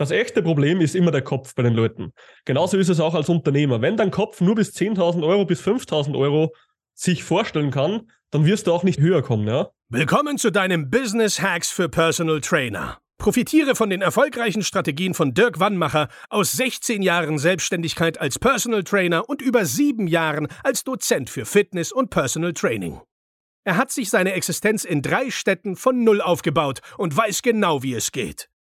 Das echte Problem ist immer der Kopf bei den Leuten. Genauso ist es auch als Unternehmer. Wenn dein Kopf nur bis 10.000 Euro, bis 5.000 Euro sich vorstellen kann, dann wirst du auch nicht höher kommen, ja? Willkommen zu deinem Business Hacks für Personal Trainer. Profitiere von den erfolgreichen Strategien von Dirk Wannmacher aus 16 Jahren Selbstständigkeit als Personal Trainer und über sieben Jahren als Dozent für Fitness und Personal Training. Er hat sich seine Existenz in drei Städten von Null aufgebaut und weiß genau, wie es geht.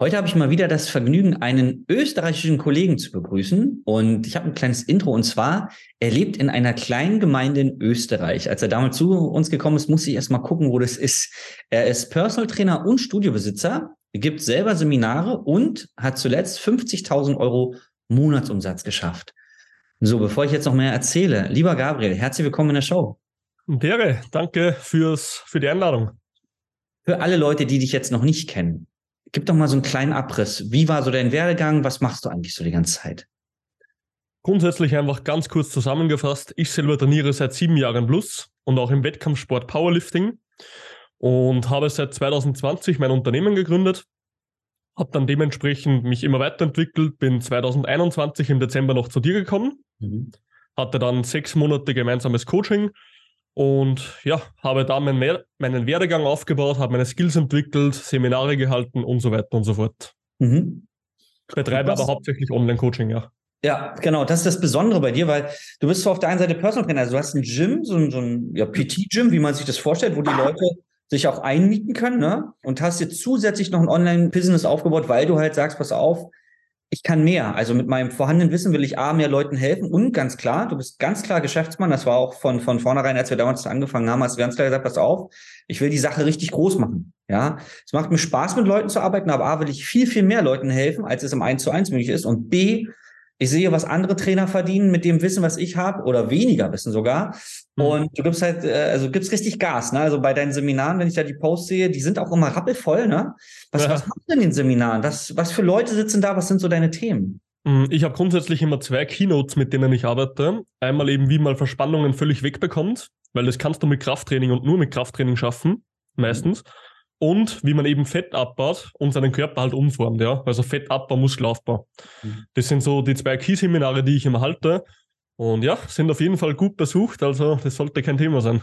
Heute habe ich mal wieder das Vergnügen, einen österreichischen Kollegen zu begrüßen. Und ich habe ein kleines Intro. Und zwar, er lebt in einer kleinen Gemeinde in Österreich. Als er damals zu uns gekommen ist, musste ich erst mal gucken, wo das ist. Er ist Personal Trainer und Studiobesitzer, gibt selber Seminare und hat zuletzt 50.000 Euro Monatsumsatz geschafft. So, bevor ich jetzt noch mehr erzähle, lieber Gabriel, herzlich willkommen in der Show. Dere, danke fürs, für die Einladung. Für alle Leute, die dich jetzt noch nicht kennen, gib doch mal so einen kleinen Abriss. Wie war so dein Werdegang? Was machst du eigentlich so die ganze Zeit? Grundsätzlich einfach ganz kurz zusammengefasst. Ich selber trainiere seit sieben Jahren plus und auch im Wettkampfsport Powerlifting und habe seit 2020 mein Unternehmen gegründet. Habe dann dementsprechend mich immer weiterentwickelt, bin 2021 im Dezember noch zu dir gekommen, mhm. hatte dann sechs Monate gemeinsames Coaching und ja, habe da meinen, meinen Werdegang aufgebaut, habe meine Skills entwickelt, Seminare gehalten und so weiter und so fort. Mhm. Betreibe aber hauptsächlich Online-Coaching, ja. Ja, genau. Das ist das Besondere bei dir, weil du bist zwar auf der einen Seite Personal Trainer, also du hast ein Gym, so ein, so ein ja, PT-Gym, wie man sich das vorstellt, wo die Leute sich auch einmieten können, ne? Und hast jetzt zusätzlich noch ein Online-Business aufgebaut, weil du halt sagst, pass auf, ich kann mehr. Also mit meinem vorhandenen Wissen will ich A, mehr Leuten helfen und ganz klar, du bist ganz klar Geschäftsmann. Das war auch von, von vornherein, als wir damals angefangen haben, hast du ganz klar gesagt, pass auf, ich will die Sache richtig groß machen. Ja, es macht mir Spaß, mit Leuten zu arbeiten, aber A, will ich viel, viel mehr Leuten helfen, als es im 1 zu 1 möglich ist und B, ich sehe, was andere Trainer verdienen mit dem Wissen, was ich habe, oder weniger Wissen sogar. Mhm. Und du gibst halt, äh, also gibst richtig Gas. Ne? Also bei deinen Seminaren, wenn ich da die Posts sehe, die sind auch immer rappelvoll. Ne? Was, ja. was machst du in den Seminaren? Was, was für Leute sitzen da? Was sind so deine Themen? Mhm, ich habe grundsätzlich immer zwei Keynotes, mit denen ich arbeite. Einmal eben, wie man Verspannungen völlig wegbekommt, weil das kannst du mit Krafttraining und nur mit Krafttraining schaffen, meistens. Und wie man eben Fett abbaut und seinen Körper halt umformt, ja. Also Fettabbau, Muskelaufbau. Mhm. Das sind so die zwei Key-Seminare, die ich immer halte. Und ja, sind auf jeden Fall gut besucht, also das sollte kein Thema sein.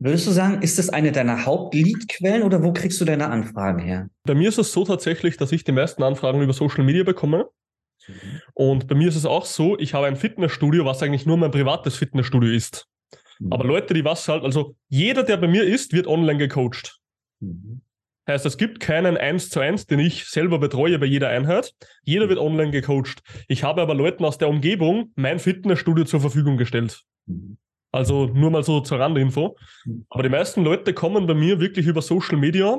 Würdest du sagen, ist das eine deiner Hauptleadquellen oder wo kriegst du deine Anfragen her? Bei mir ist es so tatsächlich, dass ich die meisten Anfragen über Social Media bekomme. Mhm. Und bei mir ist es auch so, ich habe ein Fitnessstudio, was eigentlich nur mein privates Fitnessstudio ist. Mhm. Aber Leute, die was halt, also jeder, der bei mir ist, wird online gecoacht. Mhm. Heißt, es gibt keinen 1 zu 1, den ich selber betreue bei jeder Einheit. Jeder mhm. wird online gecoacht. Ich habe aber Leuten aus der Umgebung mein Fitnessstudio zur Verfügung gestellt. Mhm. Also nur mal so zur Randinfo. Mhm. Aber die meisten Leute kommen bei mir wirklich über Social Media.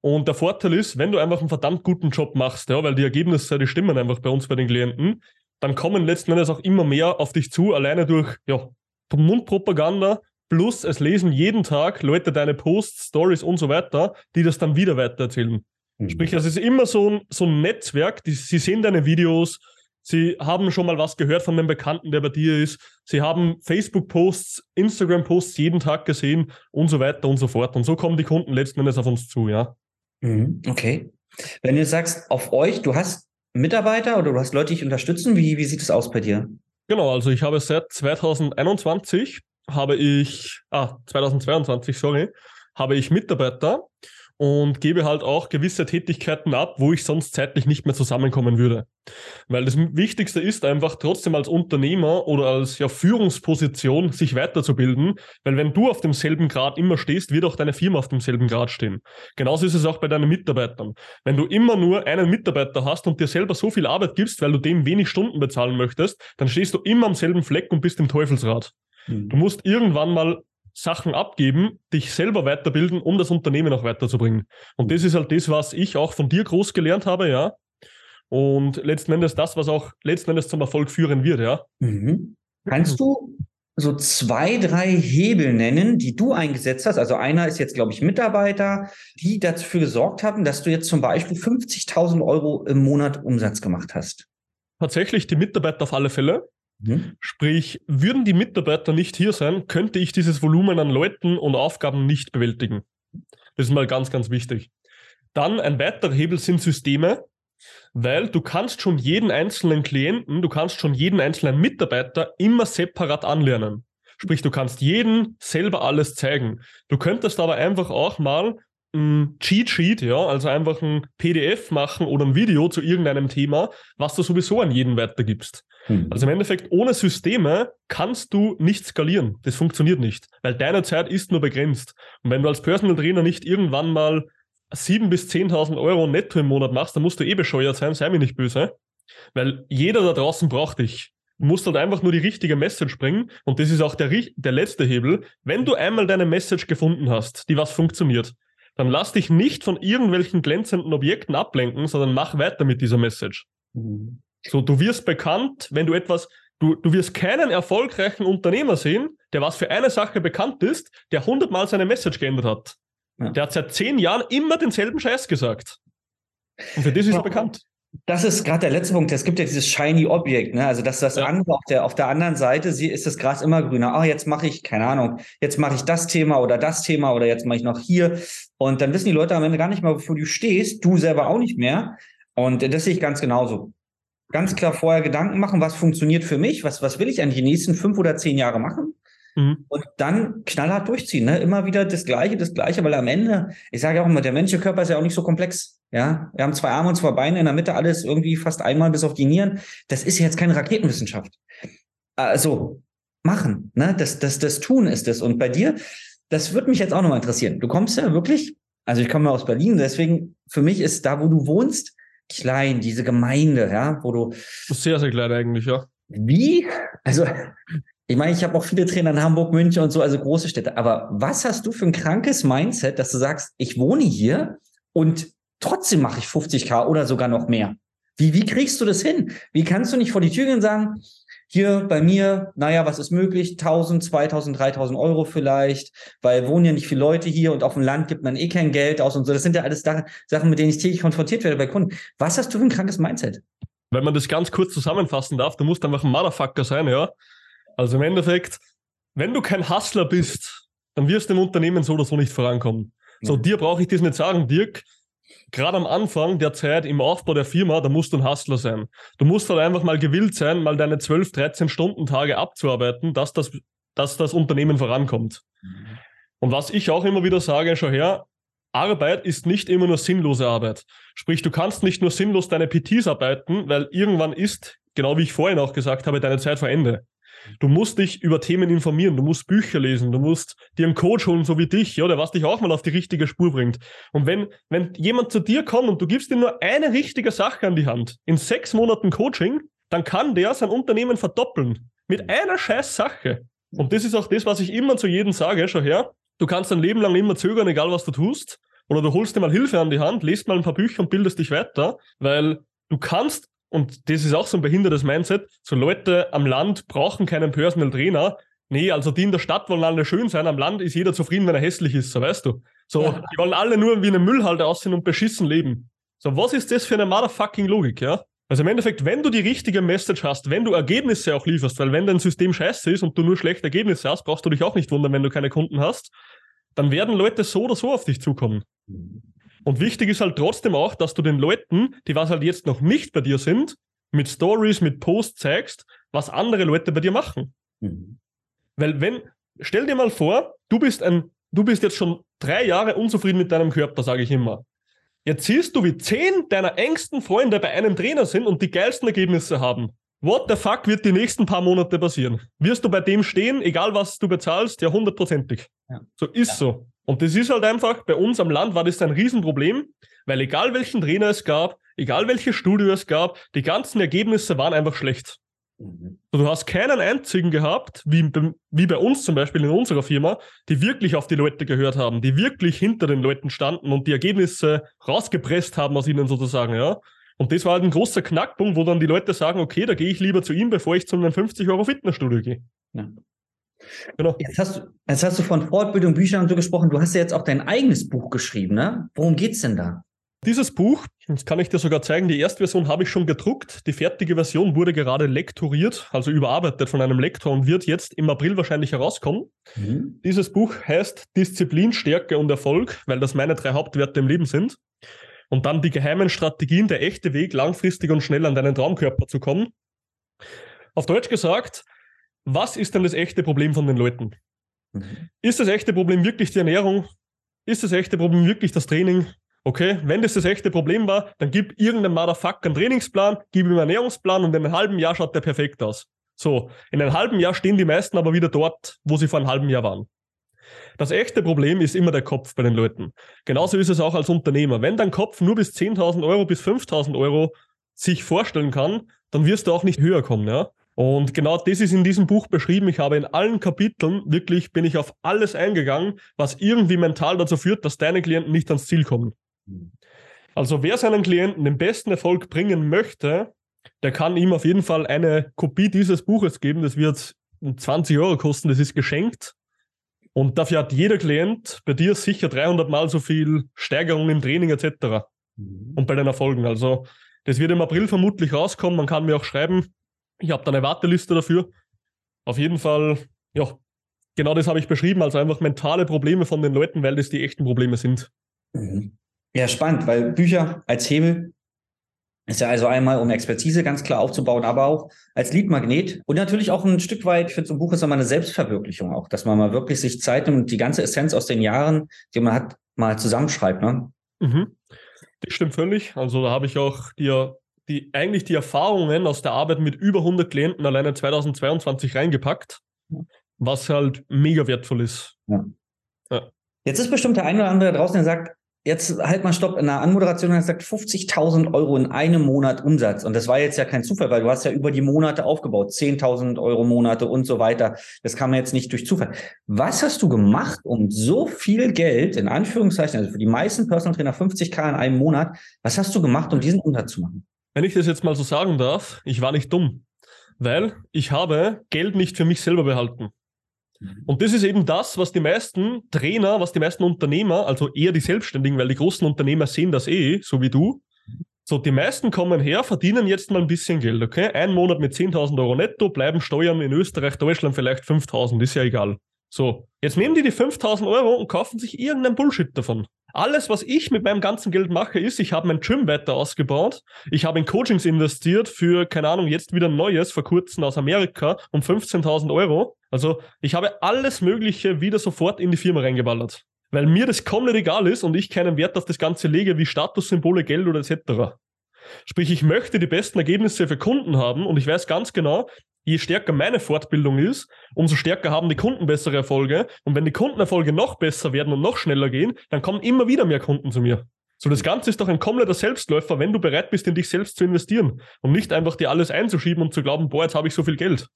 Und der Vorteil ist, wenn du einfach einen verdammt guten Job machst, ja, weil die Ergebnisse, die stimmen einfach bei uns bei den Klienten, dann kommen letzten Endes auch immer mehr auf dich zu, alleine durch ja, Mundpropaganda, Plus, es lesen jeden Tag Leute deine Posts, Stories und so weiter, die das dann wieder weitererzählen. Mhm. Sprich, es ist immer so ein, so ein Netzwerk, die, sie sehen deine Videos, sie haben schon mal was gehört von dem Bekannten, der bei dir ist, sie haben Facebook-Posts, Instagram-Posts jeden Tag gesehen und so weiter und so fort. Und so kommen die Kunden letzten Endes auf uns zu, ja. Mhm. Okay. Wenn du sagst, auf euch, du hast Mitarbeiter oder du hast Leute, die dich unterstützen, wie, wie sieht es aus bei dir? Genau, also ich habe seit 2021 habe ich, ah, 2022, sorry, habe ich Mitarbeiter und gebe halt auch gewisse Tätigkeiten ab, wo ich sonst zeitlich nicht mehr zusammenkommen würde. Weil das Wichtigste ist einfach trotzdem als Unternehmer oder als ja, Führungsposition sich weiterzubilden, weil wenn du auf demselben Grad immer stehst, wird auch deine Firma auf demselben Grad stehen. Genauso ist es auch bei deinen Mitarbeitern. Wenn du immer nur einen Mitarbeiter hast und dir selber so viel Arbeit gibst, weil du dem wenig Stunden bezahlen möchtest, dann stehst du immer am selben Fleck und bist im Teufelsrad. Mhm. Du musst irgendwann mal Sachen abgeben, dich selber weiterbilden, um das Unternehmen auch weiterzubringen. Und das ist halt das, was ich auch von dir groß gelernt habe, ja. und letzten Endes das, was auch letzten Endes zum Erfolg führen wird, ja. Mhm. Kannst du so zwei, drei Hebel nennen, die du eingesetzt hast? Also einer ist jetzt, glaube ich, Mitarbeiter, die dafür gesorgt haben, dass du jetzt zum Beispiel 50.000 Euro im Monat Umsatz gemacht hast. Tatsächlich die Mitarbeiter auf alle Fälle. Mhm. Sprich, würden die Mitarbeiter nicht hier sein, könnte ich dieses Volumen an Leuten und Aufgaben nicht bewältigen. Das ist mal ganz, ganz wichtig. Dann ein weiterer Hebel sind Systeme, weil du kannst schon jeden einzelnen Klienten, du kannst schon jeden einzelnen Mitarbeiter immer separat anlernen. Sprich, du kannst jeden selber alles zeigen. Du könntest aber einfach auch mal ein Cheat Sheet, ja, also einfach ein PDF machen oder ein Video zu irgendeinem Thema, was du sowieso an jeden weitergibst. Mhm. Also im Endeffekt, ohne Systeme kannst du nicht skalieren. Das funktioniert nicht, weil deine Zeit ist nur begrenzt. Und wenn du als Personal Trainer nicht irgendwann mal 7.000 bis 10.000 Euro netto im Monat machst, dann musst du eh bescheuert sein, sei mir nicht böse. Weil jeder da draußen braucht dich. Du musst halt einfach nur die richtige Message bringen. Und das ist auch der, der letzte Hebel. Wenn du einmal deine Message gefunden hast, die was funktioniert, dann lass dich nicht von irgendwelchen glänzenden Objekten ablenken, sondern mach weiter mit dieser Message. Mhm. So, du wirst bekannt, wenn du etwas, du, du wirst keinen erfolgreichen Unternehmer sehen, der was für eine Sache bekannt ist, der hundertmal seine Message geändert hat. Ja. Der hat seit zehn Jahren immer denselben Scheiß gesagt. Und für das ist er bekannt. Das ist gerade der letzte Punkt. Es gibt ja dieses shiny Objekt, ne? Also dass das ja. andere auf der auf der anderen Seite sie ist das Gras immer grüner. Ah, oh, jetzt mache ich keine Ahnung. Jetzt mache ich das Thema oder das Thema oder jetzt mache ich noch hier. Und dann wissen die Leute am Ende gar nicht mehr, wofür du stehst. Du selber auch nicht mehr. Und das sehe ich ganz genauso. Ganz klar vorher Gedanken machen, was funktioniert für mich, was was will ich eigentlich die nächsten fünf oder zehn Jahre machen? Mhm. Und dann knallhart durchziehen, ne? Immer wieder das Gleiche, das Gleiche, weil am Ende, ich sage ja auch immer, der menschliche Körper ist ja auch nicht so komplex. Ja, wir haben zwei Arme und zwei Beine, in der Mitte alles irgendwie fast einmal bis auf die Nieren. Das ist jetzt keine Raketenwissenschaft. Also, machen, ne? Das, das, das Tun ist es. Und bei dir, das würde mich jetzt auch nochmal interessieren. Du kommst ja wirklich, also ich komme ja aus Berlin, deswegen für mich ist da, wo du wohnst, klein, diese Gemeinde, ja, wo du. Sehr, sehr klein eigentlich, ja. Wie? Also, ich meine, ich habe auch viele Trainer in Hamburg, München und so, also große Städte. Aber was hast du für ein krankes Mindset, dass du sagst, ich wohne hier und trotzdem mache ich 50k oder sogar noch mehr? Wie, wie kriegst du das hin? Wie kannst du nicht vor die Tür gehen und sagen, hier bei mir, naja, was ist möglich? 1000, 2000, 3000 Euro vielleicht, weil wohnen ja nicht viele Leute hier und auf dem Land gibt man eh kein Geld aus und so. Das sind ja alles Sachen, mit denen ich täglich konfrontiert werde bei Kunden. Was hast du für ein krankes Mindset? Wenn man das ganz kurz zusammenfassen darf, du musst einfach ein Motherfucker sein, ja. Also im Endeffekt, wenn du kein Hustler bist, dann wirst du im Unternehmen so oder so nicht vorankommen. So, dir brauche ich das nicht sagen, Dirk. Gerade am Anfang der Zeit im Aufbau der Firma, da musst du ein Hustler sein. Du musst halt einfach mal gewillt sein, mal deine 12, 13 Stunden Tage abzuarbeiten, dass das, dass das Unternehmen vorankommt. Mhm. Und was ich auch immer wieder sage, schau her, Arbeit ist nicht immer nur sinnlose Arbeit. Sprich, du kannst nicht nur sinnlos deine PTs arbeiten, weil irgendwann ist, genau wie ich vorhin auch gesagt habe, deine Zeit vor Ende. Du musst dich über Themen informieren, du musst Bücher lesen, du musst dir einen Coach holen, so wie dich, ja, der was dich auch mal auf die richtige Spur bringt. Und wenn, wenn jemand zu dir kommt und du gibst ihm nur eine richtige Sache an die Hand, in sechs Monaten Coaching, dann kann der sein Unternehmen verdoppeln. Mit einer scheiß Sache. Und das ist auch das, was ich immer zu jedem sage, schau her, du kannst dein Leben lang immer zögern, egal was du tust. Oder du holst dir mal Hilfe an die Hand, lest mal ein paar Bücher und bildest dich weiter, weil du kannst und das ist auch so ein behindertes Mindset, so Leute am Land brauchen keinen Personal Trainer. Nee, also die in der Stadt wollen alle schön sein, am Land ist jeder zufrieden, wenn er hässlich ist, so weißt du. So, ja. die wollen alle nur wie eine Müllhalde aussehen und beschissen leben. So, was ist das für eine motherfucking Logik, ja? Also im Endeffekt, wenn du die richtige Message hast, wenn du Ergebnisse auch lieferst, weil wenn dein System scheiße ist und du nur schlechte Ergebnisse hast, brauchst du dich auch nicht wundern, wenn du keine Kunden hast, dann werden Leute so oder so auf dich zukommen. Und wichtig ist halt trotzdem auch, dass du den Leuten, die was halt jetzt noch nicht bei dir sind, mit Stories, mit Posts zeigst, was andere Leute bei dir machen. Mhm. Weil wenn, stell dir mal vor, du bist ein, du bist jetzt schon drei Jahre unzufrieden mit deinem Körper, sage ich immer. Jetzt siehst du, wie zehn deiner engsten Freunde bei einem Trainer sind und die geilsten Ergebnisse haben. What the fuck wird die nächsten paar Monate passieren? Wirst du bei dem stehen, egal was du bezahlst? Ja, hundertprozentig. Ja. So ist ja. so. Und das ist halt einfach, bei uns am Land war das ein Riesenproblem, weil egal welchen Trainer es gab, egal welche Studio es gab, die ganzen Ergebnisse waren einfach schlecht. Mhm. du hast keinen einzigen gehabt, wie, wie bei uns zum Beispiel in unserer Firma, die wirklich auf die Leute gehört haben, die wirklich hinter den Leuten standen und die Ergebnisse rausgepresst haben aus ihnen sozusagen, ja. Und das war halt ein großer Knackpunkt, wo dann die Leute sagen, okay, da gehe ich lieber zu ihm, bevor ich zu einem 50 Euro Fitnessstudio gehe. Ja. Genau. Jetzt hast, du, jetzt hast du von Fortbildung, Büchern und so gesprochen. Du hast ja jetzt auch dein eigenes Buch geschrieben, ne? Worum geht's denn da? Dieses Buch, das kann ich dir sogar zeigen, die erste Version habe ich schon gedruckt. Die fertige Version wurde gerade lektoriert, also überarbeitet von einem Lektor und wird jetzt im April wahrscheinlich herauskommen. Mhm. Dieses Buch heißt Disziplin, Stärke und Erfolg, weil das meine drei Hauptwerte im Leben sind. Und dann die geheimen Strategien, der echte Weg, langfristig und schnell an deinen Traumkörper zu kommen. Auf Deutsch gesagt, was ist denn das echte Problem von den Leuten? Mhm. Ist das echte Problem wirklich die Ernährung? Ist das echte Problem wirklich das Training? Okay, wenn das das echte Problem war, dann gib irgendeinem Motherfucker einen Trainingsplan, gib ihm einen Ernährungsplan und in einem halben Jahr schaut der perfekt aus. So, in einem halben Jahr stehen die meisten aber wieder dort, wo sie vor einem halben Jahr waren. Das echte Problem ist immer der Kopf bei den Leuten. Genauso ist es auch als Unternehmer. Wenn dein Kopf nur bis 10.000 Euro, bis 5.000 Euro sich vorstellen kann, dann wirst du auch nicht höher kommen, ja. Und genau das ist in diesem Buch beschrieben. Ich habe in allen Kapiteln wirklich bin ich auf alles eingegangen, was irgendwie mental dazu führt, dass deine Klienten nicht ans Ziel kommen. Also wer seinen Klienten den besten Erfolg bringen möchte, der kann ihm auf jeden Fall eine Kopie dieses Buches geben. Das wird 20 Euro kosten, das ist geschenkt. Und dafür hat jeder Klient bei dir sicher 300 Mal so viel Steigerung im Training etc. Mhm. Und bei den Erfolgen. Also das wird im April vermutlich rauskommen. Man kann mir auch schreiben. Ich habe da eine Warteliste dafür. Auf jeden Fall, ja, genau das habe ich beschrieben. Also einfach mentale Probleme von den Leuten, weil das die echten Probleme sind. Mhm. Ja, spannend, weil Bücher als Hebel ist ja also einmal, um Expertise ganz klar aufzubauen, aber auch als Leadmagnet und natürlich auch ein Stück weit, ich finde, so ein Buch ist immer eine Selbstverwirklichung auch, dass man mal wirklich sich Zeit nimmt und die ganze Essenz aus den Jahren, die man hat, mal zusammenschreibt. Ne? Mhm. Das stimmt völlig. Also da habe ich auch dir die, eigentlich die Erfahrungen aus der Arbeit mit über 100 Klienten alleine 2022 reingepackt, was halt mega wertvoll ist. Ja. Ja. Jetzt ist bestimmt der eine oder andere draußen, der sagt, jetzt halt mal Stopp, in der Anmoderation hat gesagt 50.000 Euro in einem Monat Umsatz. Und das war jetzt ja kein Zufall, weil du hast ja über die Monate aufgebaut, 10.000 Euro Monate und so weiter. Das kam jetzt nicht durch Zufall. Was hast du gemacht, um so viel Geld, in Anführungszeichen, also für die meisten Personal Trainer 50k in einem Monat, was hast du gemacht, um diesen Umsatz zu machen? Wenn ich das jetzt mal so sagen darf, ich war nicht dumm, weil ich habe Geld nicht für mich selber behalten. Mhm. Und das ist eben das, was die meisten Trainer, was die meisten Unternehmer, also eher die Selbstständigen, weil die großen Unternehmer sehen das eh, so wie du. So, die meisten kommen her, verdienen jetzt mal ein bisschen Geld, okay? Ein Monat mit 10.000 Euro netto, bleiben Steuern in Österreich, Deutschland vielleicht 5.000, ist ja egal. So, jetzt nehmen die die 5.000 Euro und kaufen sich irgendeinen Bullshit davon. Alles, was ich mit meinem ganzen Geld mache, ist, ich habe mein Gym weiter ausgebaut. Ich habe in Coachings investiert für, keine Ahnung, jetzt wieder ein neues, vor kurzem aus Amerika um 15.000 Euro. Also ich habe alles Mögliche wieder sofort in die Firma reingeballert. Weil mir das komplett egal ist und ich keinen Wert auf das Ganze lege, wie Statussymbole, Geld oder etc. Sprich, ich möchte die besten Ergebnisse für Kunden haben und ich weiß ganz genau, je stärker meine Fortbildung ist, umso stärker haben die Kunden bessere Erfolge. Und wenn die Kundenerfolge noch besser werden und noch schneller gehen, dann kommen immer wieder mehr Kunden zu mir. So, das Ganze ist doch ein kompletter Selbstläufer, wenn du bereit bist, in dich selbst zu investieren und nicht einfach dir alles einzuschieben und zu glauben, boah, jetzt habe ich so viel Geld.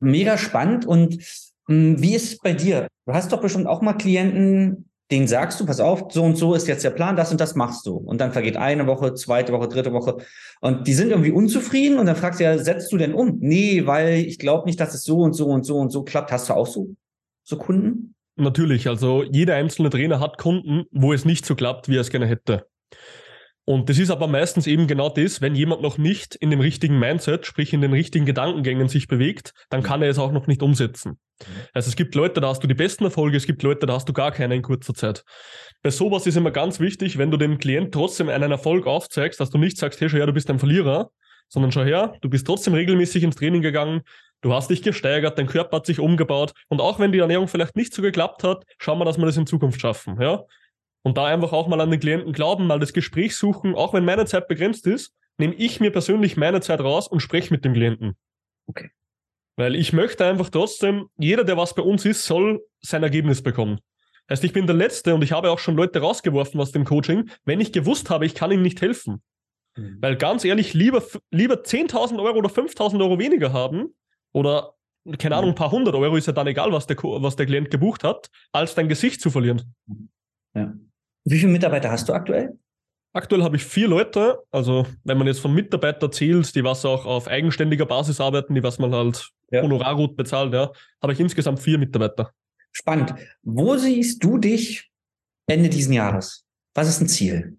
Mega spannend. Und mh, hm, wie ist es bei dir? Du hast doch bestimmt auch mal Klienten, den sagst du, pass auf, so und so ist jetzt der Plan, das und das machst du. Und dann vergeht eine Woche, zweite Woche, dritte Woche. Und die sind irgendwie unzufrieden und dann fragst du ja, setzt du denn um? Nee, weil ich glaube nicht, dass es so und so und so und so klappt. Hast du auch so, so Kunden? Natürlich, also jeder einzelne Trainer hat Kunden, wo es nicht so klappt, wie er es gerne hätte. Und das ist aber meistens eben genau das, wenn jemand noch nicht in dem richtigen Mindset, sprich in den richtigen Gedankengängen sich bewegt, dann kann er es auch noch nicht umsetzen. Also es gibt Leute, da hast du die besten Erfolge, es gibt Leute, da hast du gar keine in kurzer Zeit. Bei sowas ist immer ganz wichtig, wenn du dem Klient trotzdem einen Erfolg aufzeigst, dass du nicht sagst, hey, schau her, du bist ein Verlierer, sondern schau her, du bist trotzdem regelmäßig ins Training gegangen, du hast dich gesteigert, dein Körper hat sich umgebaut und auch wenn die Ernährung vielleicht nicht so geklappt hat, schauen wir, dass wir das in Zukunft schaffen. Ja? Und da einfach auch mal an den Klienten glauben, mal das Gespräch suchen, auch wenn meine Zeit begrenzt ist, nehme ich mir persönlich meine Zeit raus und spreche mit dem Klienten. Okay. Weil ich möchte einfach trotzdem, jeder, der was bei uns ist, soll sein Ergebnis bekommen. Heißt, ich bin der Letzte und ich habe auch schon Leute rausgeworfen aus dem Coaching, wenn ich gewusst habe, ich kann ihm nicht helfen. Mhm. Weil ganz ehrlich, lieber, lieber 10.000 Euro oder 5.000 Euro weniger haben oder, keine Ahnung, ein paar hundert Euro ist ja dann egal, was der, was der Klient gebucht hat, als dein Gesicht zu verlieren. Ja. Wie viele Mitarbeiter hast du aktuell? Aktuell habe ich vier Leute, also wenn man jetzt von Mitarbeitern zählt, die was auch auf eigenständiger Basis arbeiten, die was man halt ja. honorargut bezahlt, ja, habe ich insgesamt vier Mitarbeiter. Spannend. Wo siehst du dich Ende diesen Jahres? Was ist ein Ziel?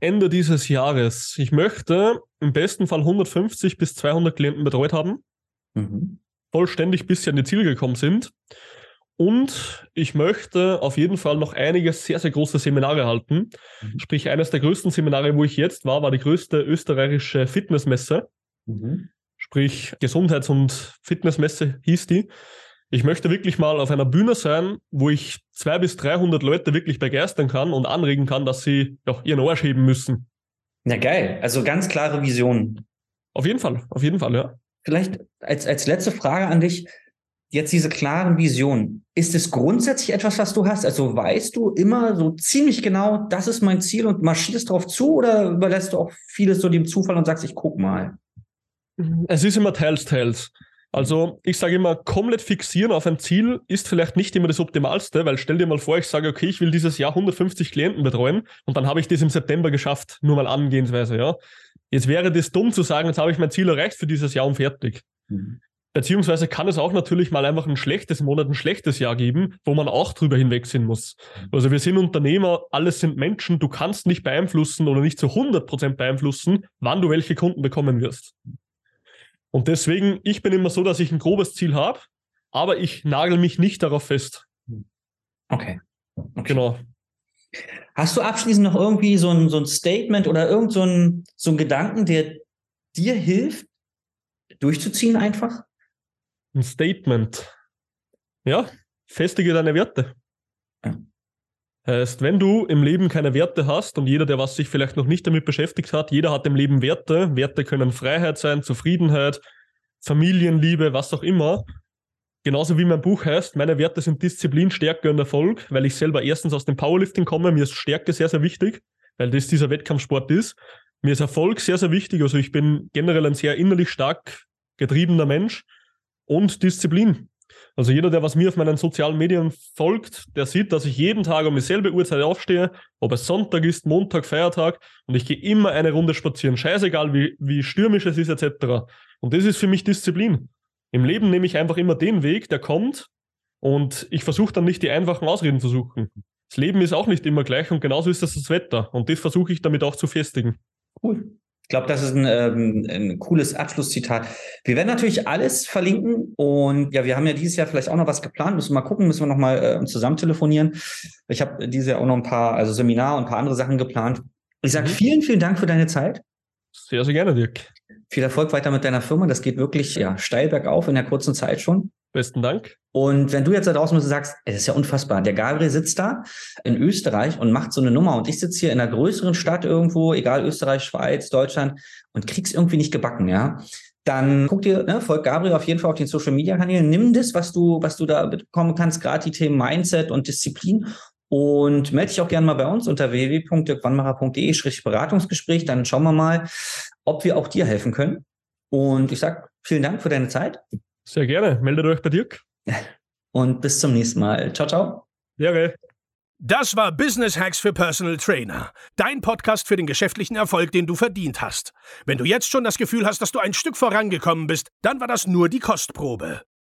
Ende dieses Jahres. Ich möchte im besten Fall 150 bis 200 Klienten betreut haben. Mhm. Vollständig bis sie an die Ziele gekommen sind. Und ich möchte auf jeden Fall noch einige sehr, sehr große Seminare halten. Mhm. Sprich, eines der größten Seminare, wo ich jetzt war, war die größte österreichische Fitnessmesse. Mhm. Sprich, Gesundheits- und Fitnessmesse hieß die. Ich möchte wirklich mal auf einer Bühne sein, wo ich zwei bis 300 Leute wirklich begeistern kann und anregen kann, dass sie ja, ihren Arsch heben müssen. Ja, geil. Also ganz klare Vision. Auf jeden Fall, auf jeden Fall, ja. Vielleicht als, als letzte Frage an dich jetzt diese klaren Visionen, ist es grundsätzlich etwas, was du hast? Also weißt du immer so ziemlich genau, das ist mein Ziel und marschierst darauf zu oder überlässt du auch vieles so dem Zufall und sagst, ich guck mal? Es ist immer teils, teils. Also ich sage immer, komplett fixieren auf ein Ziel ist vielleicht nicht immer das Optimalste, weil stell dir mal vor, ich sage, okay, ich will dieses Jahr 150 Klienten betreuen und dann habe ich das im September geschafft, nur mal angehensweise, ja. Jetzt wäre das dumm zu sagen, jetzt habe ich mein Ziel erreicht für dieses Jahr und fertig. Mhm. Beziehungsweise kann es auch natürlich mal einfach ein schlechtes Monat, ein schlechtes Jahr geben, wo man auch drüber hinwegsehen muss. Mhm. Also wir sind Unternehmer, alles sind Menschen, du kannst nicht beeinflussen oder nicht zu 100% beeinflussen, wann du welche Kunden bekommen wirst. Und deswegen, ich bin immer so, dass ich ein grobes Ziel habe, aber ich nagel mich nicht darauf fest. Okay. okay. Genau. Hast du abschließend noch irgendwie so ein, so ein Statement oder irgend so ein, so ein Gedanken, der dir hilft, durchzuziehen einfach? Ein Statement. Ja, festige deine Werte. Ja. Heißt, wenn du im Leben keine Werte hast und jeder, der was sich vielleicht noch nicht damit beschäftigt hat, jeder hat im Leben Werte. Werte können Freiheit sein, Zufriedenheit, Familienliebe, was auch immer. Genauso wie mein Buch heißt, meine Werte sind Disziplin, Stärke und Erfolg, weil ich selber erstens aus dem Powerlifting komme. Mir ist Stärke sehr, sehr wichtig, weil das dieser Wettkampfsport ist. Mir ist Erfolg sehr, sehr wichtig. Also ich bin generell ein sehr innerlich stark getriebener Mensch und Disziplin. Also jeder, der was mir auf meinen sozialen Medien folgt, der sieht, dass ich jeden Tag um dieselbe Uhrzeit aufstehe, ob es Sonntag ist, Montag, Feiertag und ich gehe immer eine Runde spazieren, scheißegal wie, wie stürmisch es ist etc. Und das ist für mich Disziplin. Im Leben nehme ich einfach immer den Weg, der kommt und ich versuche dann nicht die einfachen Ausreden zu suchen. Das Leben ist auch nicht immer gleich und genauso ist das das Wetter und das versuche ich damit auch zu festigen. Cool. Ich glaube, das ist ein, ähm, ein cooles Abschlusszitat. Wir werden natürlich alles verlinken und ja, wir haben ja dieses Jahr vielleicht auch noch was geplant. Müssen wir mal gucken, müssen wir noch mal äh, zusammen telefonieren. Ich habe dieses Jahr auch noch ein paar, also Seminar und ein paar andere Sachen geplant. Ich sage mhm. vielen, vielen Dank für deine Zeit. Sehr, sehr gerne, Dirk. Viel Erfolg weiter mit deiner Firma. Das geht wirklich ja, steil bergauf in der kurzen Zeit schon. Besten Dank. Und wenn du jetzt da draußen bist und sagst, es ist ja unfassbar, der Gabriel sitzt da in Österreich und macht so eine Nummer und ich sitze hier in einer größeren Stadt irgendwo, egal Österreich, Schweiz, Deutschland und krieg's irgendwie nicht gebacken, ja. Dann guck dir, ne, folg Gabriel auf jeden Fall auf den Social Media Kanälen, nimm das, was du, was du da bekommen kannst, gerade die Themen Mindset und Disziplin und melde dich auch gerne mal bei uns unter www.dirkwannmacher.de-beratungsgespräch. Dann schauen wir mal, ob wir auch dir helfen können. Und ich sage vielen Dank für deine Zeit. Sehr gerne. Meldet euch bei Dirk. Und bis zum nächsten Mal. Ciao, ciao. Ja, okay. Das war Business Hacks für Personal Trainer. Dein Podcast für den geschäftlichen Erfolg, den du verdient hast. Wenn du jetzt schon das Gefühl hast, dass du ein Stück vorangekommen bist, dann war das nur die Kostprobe.